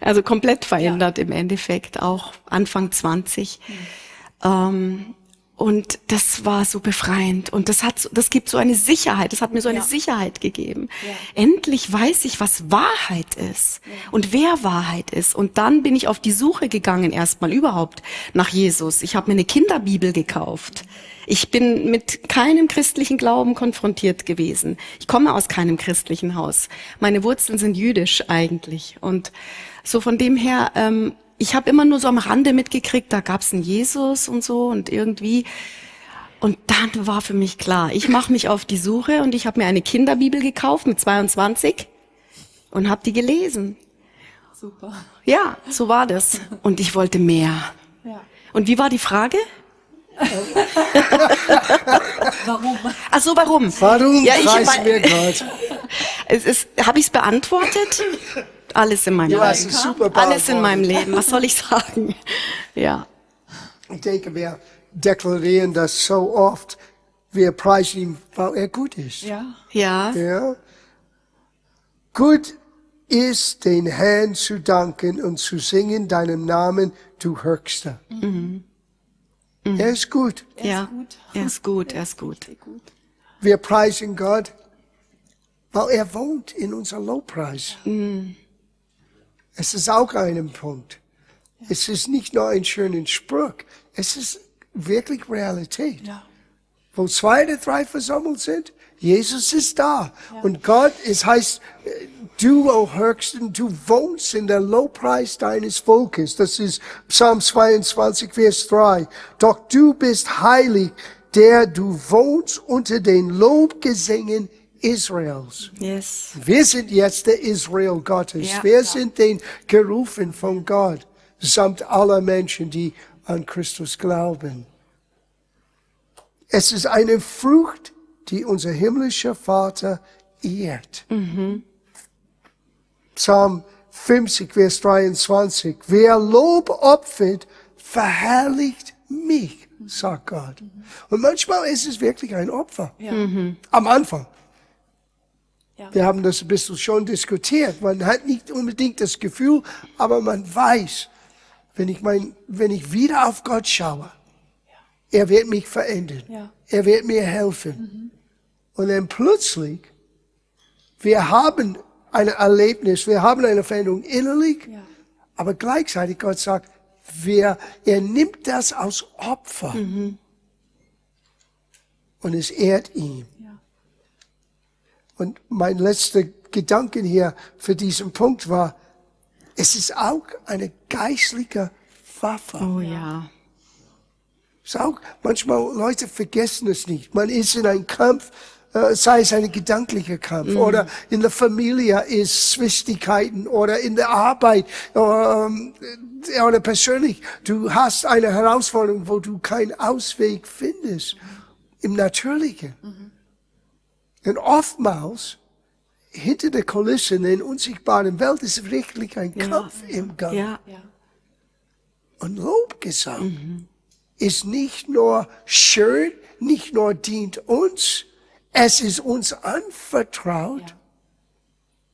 Also komplett verändert im Endeffekt, auch Anfang 20. Ähm, und das war so befreiend. Und das hat, das gibt so eine Sicherheit. Das hat mir so eine Ja. Sicherheit gegeben. Ja. Endlich weiß ich, was Wahrheit ist und wer Wahrheit ist. Und dann bin ich auf die Suche gegangen, erstmal überhaupt nach Jesus. Ich habe mir eine Kinderbibel gekauft. Ich bin mit keinem christlichen Glauben konfrontiert gewesen. Ich komme aus keinem christlichen Haus. Meine Wurzeln sind jüdisch eigentlich. Und so von dem her, ähm, ich habe immer nur so am Rande mitgekriegt, da gab's einen Jesus und so und irgendwie. Und dann war für mich klar, ich mache mich auf die Suche und ich habe mir eine Kinderbibel gekauft mit 22 und habe die gelesen. Super. Ja, so war das. Und ich wollte mehr. Ja. Und wie war die Frage? Warum? Ach so, warum? Warum ja, ich, preisen wir Gott? Es ist, habe ich es beantwortet? Alles in meinem hast Leben. super Alles in meinem. Leben. Was soll ich sagen? Ja. Ich denke, wir deklarieren das so oft. Wir preisen ihn, weil er gut ist. Ja. Ja. Ja. Gut ist, den Herrn zu danken und zu singen deinem Namen, du Höchster. Er ist gut. Er ja. ist gut. Er ist gut, er ist gut. Wir preisen Gott, weil er wohnt in unser Lobpreis. Es ist auch ein Punkt. Es ist nicht nur ein schöner Spruch. Es ist wirklich Realität. Ja. Wo zwei oder drei versammelt sind, Jesus ist da. Und Gott, es heißt, äh, du, o Höchsten, du wohnst in der Lobpreis deines Volkes. Das ist Psalm 22, Vers 3. Doch du bist heilig, der du wohnst unter den Lobgesängen Israels. Yes. Wir sind jetzt der Israel Gottes. Ja. Wir sind den gerufen von Gott, samt aller Menschen, die an Christus glauben. Es ist eine Frucht, die unser himmlischer Vater ehrt. Psalm 50, Vers 23. Wer Lob opfert, verherrlicht mich, sagt Gott. Und manchmal ist es wirklich ein Opfer. Ja. Am Anfang. Ja. Wir haben das ein bisschen schon diskutiert. Man hat nicht unbedingt das Gefühl, aber man weiß, wenn ich mein, wenn ich wieder auf Gott schaue, er wird mich verändern. Ja. Er wird mir helfen. Und dann plötzlich, wir haben ein Erlebnis, wir haben eine Veränderung innerlich, Ja. aber gleichzeitig Gott sagt, wer, er nimmt das als Opfer und es ehrt ihn. Ja. Und mein letzter Gedanke hier für diesen Punkt war, es ist auch eine geistliche Waffe. Oh ja. Ist auch, manchmal Leute vergessen es nicht. Man ist in einem Kampf, sei es ein gedanklicher Kampf oder in der Familie ist Zwistigkeiten oder in der Arbeit ähm, äh, oder persönlich. Du hast eine Herausforderung, wo du keinen Ausweg findest im Natürlichen. Und oftmals hinter der Kulisse in der unsichtbaren Welt ist wirklich ein Ja. Kampf im Gang. Ja. Ja. Und Lobgesang ist nicht nur schön, nicht nur dient uns, es ist uns anvertraut,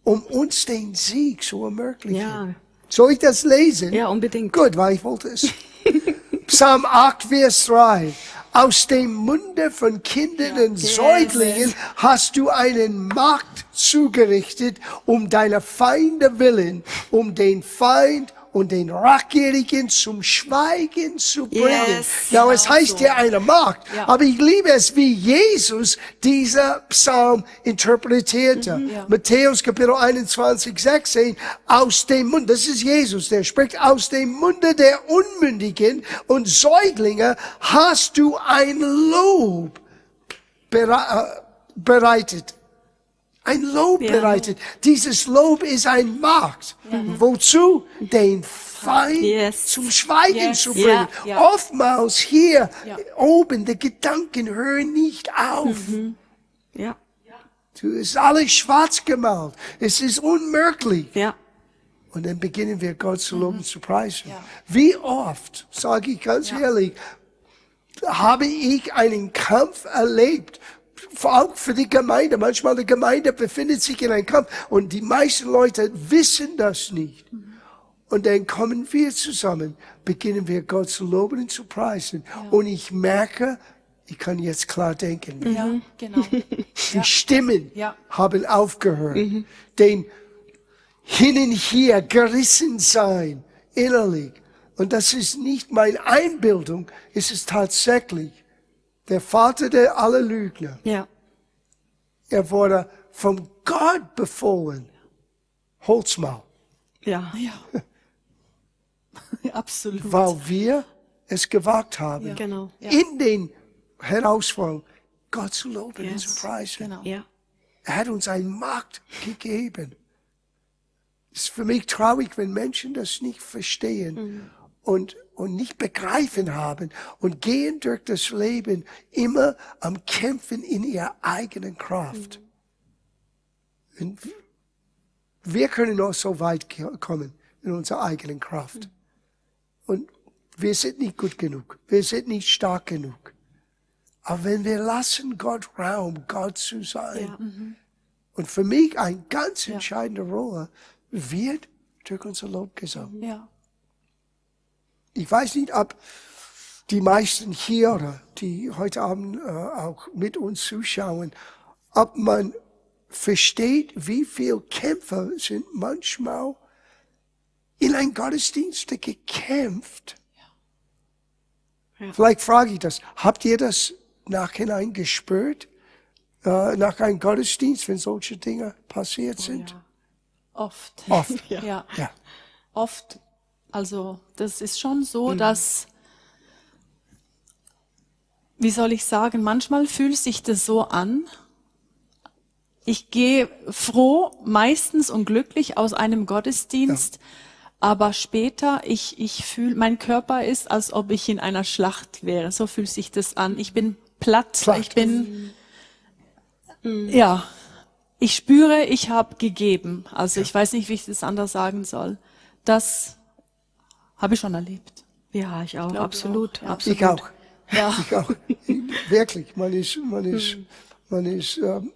um uns den Sieg zu ermöglichen. Ja. Soll ich das lesen? Ja, unbedingt. Gut, weil ich wollte es. Psalm 8, Vers 3. Aus dem Munde von Kindern und Yes. Säuglingen hast du einen Markt zugerichtet, um deiner Feinde willen, um den Feind und den Rachgierigen zum Schweigen zu bringen. Yes. Now, es heißt so. ja eine Markt, Ja. aber ich liebe es, wie Jesus dieser Psalm interpretierte. Mhm, ja. Matthäus Kapitel 21, 16, aus dem Mund, das ist Jesus, der spricht, aus dem Munde der Unmündigen und Säuglinge hast du ein Lob äh, bereitet. Ein Lob Ja. bereitet. Dieses Lob ist ein Markt. Wozu? Den Feind Yes. zum Schweigen Yes. zu Ja, bringen. ja. Oftmals hier Ja. oben, die Gedanken hören nicht auf. Ja. Du ist alles schwarz gemalt. Es ist unmöglich. Ja. Und dann beginnen wir Gott zu loben, zu preisen. Wie oft, sage ich ganz ehrlich, habe ich einen Kampf erlebt, auch für die Gemeinde. Manchmal die Gemeinde befindet sich in einem Kampf und die meisten Leute wissen das nicht. Und dann kommen wir zusammen, beginnen wir Gott zu loben und zu preisen. Und ich merke, ich kann jetzt klar denken. Ja, genau. Die Stimmen Ja. haben aufgehört. Den hin und her gerissen sein, innerlich. Und das ist nicht meine Einbildung, es ist tatsächlich der Vater der aller Lügner. Ja. Er wurde vom Gott befohlen. Holzmaul. Ja. Ja. Absolut. Weil wir es gewagt haben, Genau. Ja. in den Herausforderungen Gott zu loben und Yes. zu preisen. Genau. Ja. Er hat uns eine Macht gegeben. Es ist für mich traurig, wenn Menschen das nicht verstehen und, und nicht begreifen haben und gehen durch das Leben immer am Kämpfen in ihrer eigenen Kraft. Und wir können noch so weit kommen in unserer eigenen Kraft. Und wir sind nicht gut genug. Wir sind nicht stark genug. Aber wenn wir lassen Gott Raum, Gott zu sein, Ja. und für mich eine ganz entscheidende Rolle wird durch unser Lobgesang. Ja. Ich weiß nicht, ob die meisten hier oder die heute Abend äh, auch mit uns zuschauen, ob man versteht, wie viel Kämpfer sind manchmal in ein Gottesdienst gekämpft. Ja. Vielleicht frage ich das. Habt ihr das nachhinein gespürt? Äh, nach einem Gottesdienst, wenn solche Dinge passiert sind? ja. Oft. Oft. Ja. Oft. Also, das ist schon so, dass, wie soll ich sagen, manchmal fühlt sich das so an. Ich gehe froh, meistens und glücklich aus einem Gottesdienst, aber später, ich, ich fühle, mein Körper ist, als ob ich in einer Schlacht wäre. So fühlt sich das an. Ich bin platt, Platt. ich bin, ja, ich spüre, ich habe gegeben. Also ich weiß nicht, wie ich das anders sagen soll. Das habe ich schon erlebt. Ja, ich auch. glaube absolut. auch, ja. absolut. Ich auch. Ja. Ich auch. Wirklich. Man ist, man ist, man ist, ähm,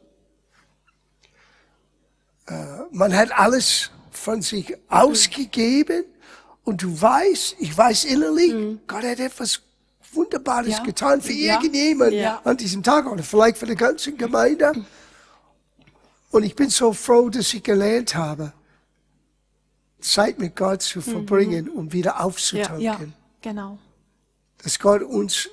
äh, man hat alles von sich ausgegeben und du weißt, ich weiß innerlich, Gott hat etwas Wunderbares Ja. getan für Ja. irgendjemand Ja. an diesem Tag oder vielleicht für die ganze Gemeinde. Und ich bin so froh, dass ich gelernt habe, Zeit mit Gott zu verbringen und wieder aufzutanken Ja, genau. dass Gott uns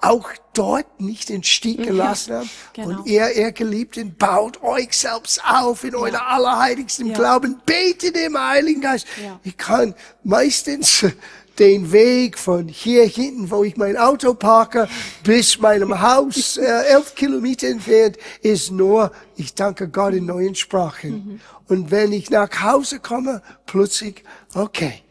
auch dort nicht in Stich gelassen hat. genau. Und ihr, ihr Geliebten, baut euch selbst auf in eurer allerheiligsten Ja. Glauben, betet im Heiligen Geist. Ja. Ich kann meistens den Weg von hier hinten, wo ich mein Auto parke, bis meinem Haus, äh, elf Kilometer entfernt, ist nur, ich danke Gott in neuen Sprachen. Mhm. Und wenn ich nach Hause komme, plötzlich, okay,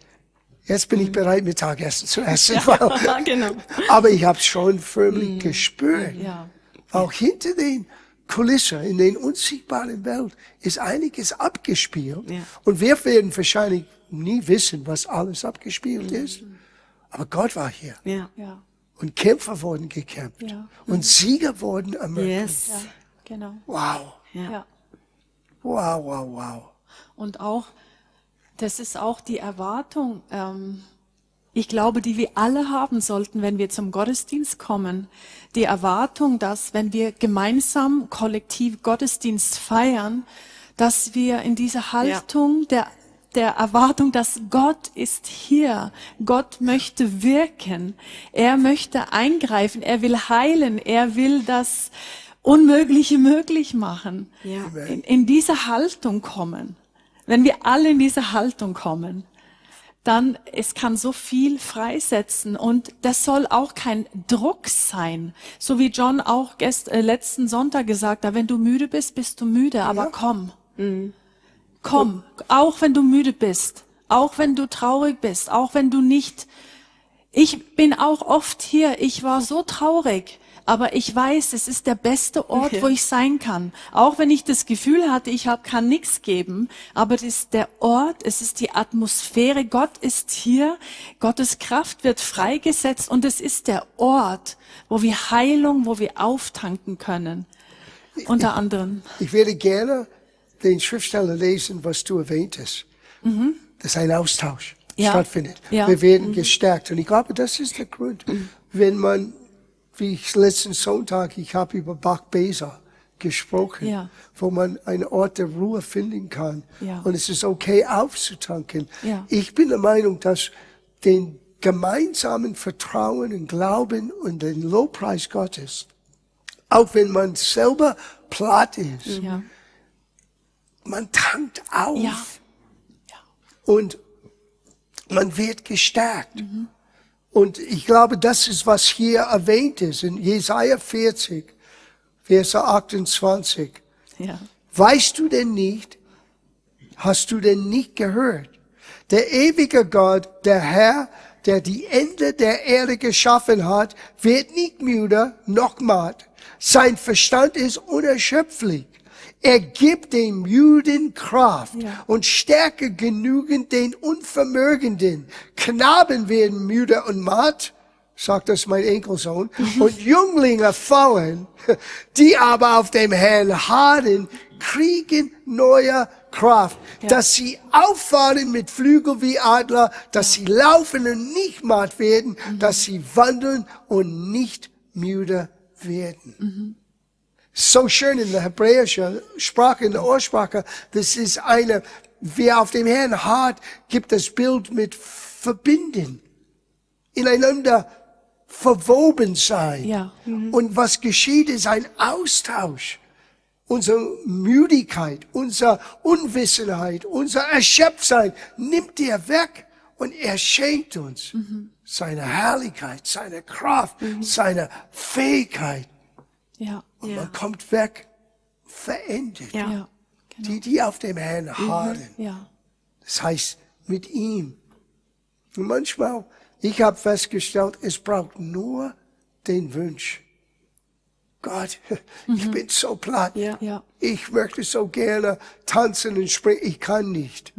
jetzt bin ich bereit, Mittagessen zu essen. Ja, genau. Aber ich habe schon förmlich gespürt. Ja. Auch hinter den Kulissen, in den unsichtbaren Welt, ist einiges abgespielt. Ja. Und wir werden wahrscheinlich nie wissen, was alles abgespielt ist. Aber Gott war hier. Ja. Ja. Und Kämpfer wurden gekämpft. Ja. Und Sieger wurden ermöglicht. Yes. Ja. Genau. Wow. Ja. Ja. Wow, wow, wow. Und auch, das ist auch die Erwartung, ähm, ich glaube, die wir alle haben sollten, wenn wir zum Gottesdienst kommen. Die Erwartung, dass wenn wir gemeinsam kollektiv Gottesdienst feiern, dass wir in dieser Haltung der der Erwartung, dass Gott ist hier. Gott möchte wirken. Er möchte eingreifen. Er will heilen. Er will das Unmögliche möglich machen. Ja. In, in diese Haltung kommen. Wenn wir alle in diese Haltung kommen, dann es kann so viel freisetzen und das soll auch kein Druck sein, so wie John auch gest, äh, letzten Sonntag gesagt hat, wenn du müde bist, bist du müde, aber Ja. komm. Komm, auch wenn du müde bist, auch wenn du traurig bist, auch wenn du nicht ich bin auch oft hier, ich war so traurig, aber ich weiß, es ist der beste Ort, wo ich sein kann. Auch wenn ich das Gefühl hatte, ich hab, kann nichts geben, aber es ist der Ort, es ist die Atmosphäre, Gott ist hier, Gottes Kraft wird freigesetzt und es ist der Ort, wo wir Heilung, wo wir auftanken können. Unter anderem. Ich würde gerne den Schriftsteller lesen, was du erwähntest. Mhm. Dass ein Austausch Ja. stattfindet. Ja. Wir werden gestärkt. Und ich glaube, das ist der Grund, wenn man, wie ich letzten Sonntag, ich habe über Bach Beser gesprochen, Ja. wo man einen Ort der Ruhe finden kann. Ja. Und es ist okay aufzutanken. Ja. Ich bin der Meinung, dass den gemeinsamen Vertrauen und Glauben und den Lobpreis Gottes, auch wenn man selber platt ist, man tankt auf und man wird gestärkt. Und ich glaube, das ist, was hier erwähnt ist in Jesaja 40, Verse 28. Ja. Weißt du denn nicht? Hast du denn nicht gehört? Der ewige Gott, der Herr, der die Ende der Erde geschaffen hat, wird nicht müde noch matt. Sein Verstand ist unerschöpflich. Er gibt den Müden Kraft Ja. und Stärke genügend den Unvermögenden. Knaben werden müde und matt, sagt das mein Enkelsohn, und Jünglinge fallen, die aber auf dem Herrn harren, kriegen neue Kraft, dass sie auffahren mit Flügel wie Adler, dass sie laufen und nicht matt werden, dass sie wandeln und nicht müde werden. So schön in der hebräischen Sprache, in der Ursprache, das ist eine, wer auf dem Herrn hart, gibt das Bild mit verbinden, ineinander verwoben sein. Ja. Und was geschieht, ist ein Austausch. Unsere Müdigkeit, unsere Unwissenheit, unser Erschöpftsein nimmt er weg und er schenkt uns seine Herrlichkeit, seine Kraft, seine Fähigkeit. Ja. Und Ja. man kommt weg verendet. Ja. Ja. Die, die auf dem Herrn harren. Ja. Das heißt, mit ihm. Und manchmal, ich habe festgestellt, es braucht nur den Wunsch. Gott, ich bin so platt. Ja. Ja. Ich möchte so gerne tanzen und springen. Ich kann nicht.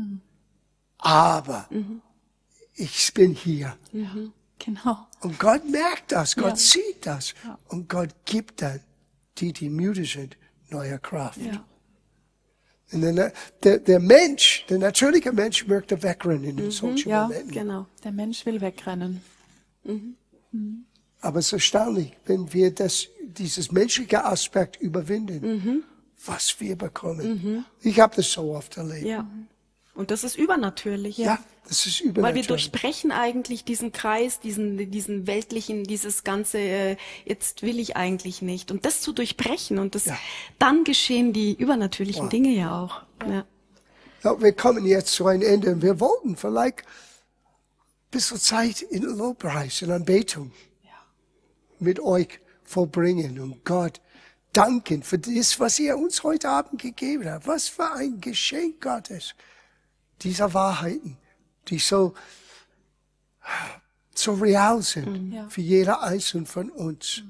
Aber ich bin hier. Genau. Und Gott merkt das. Gott Ja. sieht das. Und Gott gibt dann die, die müde sind, neue Kraft. Ja. Und der, der, der Mensch, der natürliche Mensch möchte wegrennen in solchen Ja, Momenten. Genau. Der Mensch will wegrennen. Aber es ist erstaunlich, wenn wir das, dieses menschliche Aspekt überwinden, was wir bekommen. Ich habe das so oft erlebt. Ja. Und das ist übernatürlich. Ja, das ist Weil wir übernatürlich. durchbrechen eigentlich diesen Kreis, diesen, diesen weltlichen, dieses ganze, äh, jetzt will ich eigentlich nicht. Und das zu durchbrechen und das, Ja. dann geschehen die übernatürlichen Wow. Dinge ja auch. Ja. Ja, wir kommen jetzt zu einem Ende. Wir wollten vielleicht ein bisschen Zeit in Lobpreis, in Anbetung mit euch vollbringen und Gott danken für das, was ihr uns heute Abend gegeben habt. Was für ein Geschenk Gottes. Dieser Wahrheiten, die so, so real sind Ja. für jeder einzelne von uns.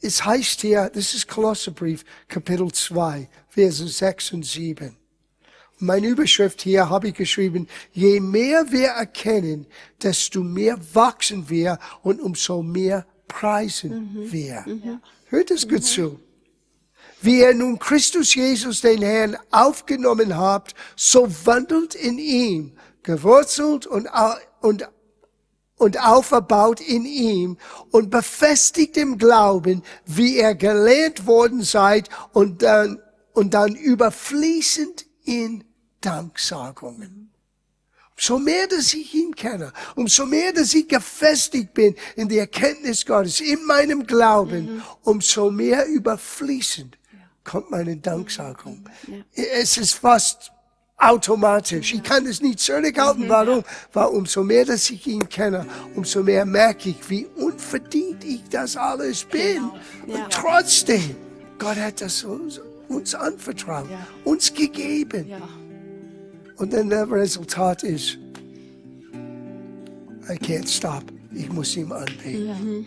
Es heißt hier, das ist Kolosserbrief, Kapitel 2, Verse 6 und 7. Meine Überschrift hier habe ich geschrieben, je mehr wir erkennen, desto mehr wachsen wir und umso mehr preisen wir. Hört es gut zu. Wie ihr nun Christus Jesus den Herrn aufgenommen habt, so wandelt in ihm, gewurzelt und, und und auferbaut in ihm und befestigt im Glauben, wie ihr gelehrt worden seid und dann, und dann überfließend in Danksagungen. Umso mehr, dass ich ihn kenne, umso mehr, dass ich gefestigt bin in der Erkenntnis Gottes, in meinem Glauben, umso mehr überfließend kommt meine Danksagung. Es ist fast automatisch. Ich kann es nicht zurückhalten. Warum? Weil umso mehr, dass ich ihn kenne, umso mehr merke ich, wie unverdient ich das alles bin. Ja. Und trotzdem, Gott hat das uns, uns anvertraut, Ja. uns gegeben. Ja. Und dann der Resultat ist, I can't stop. Ich muss ihm anbeten.